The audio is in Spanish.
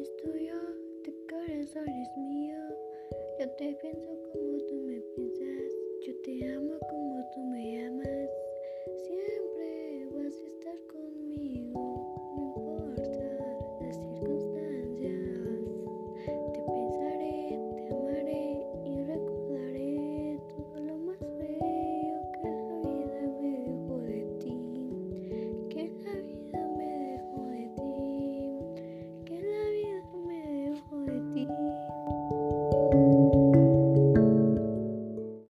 eres tuyo, tu corazón es mío. Yo te pienso como tú me piensas, yo te amo como tú me amas.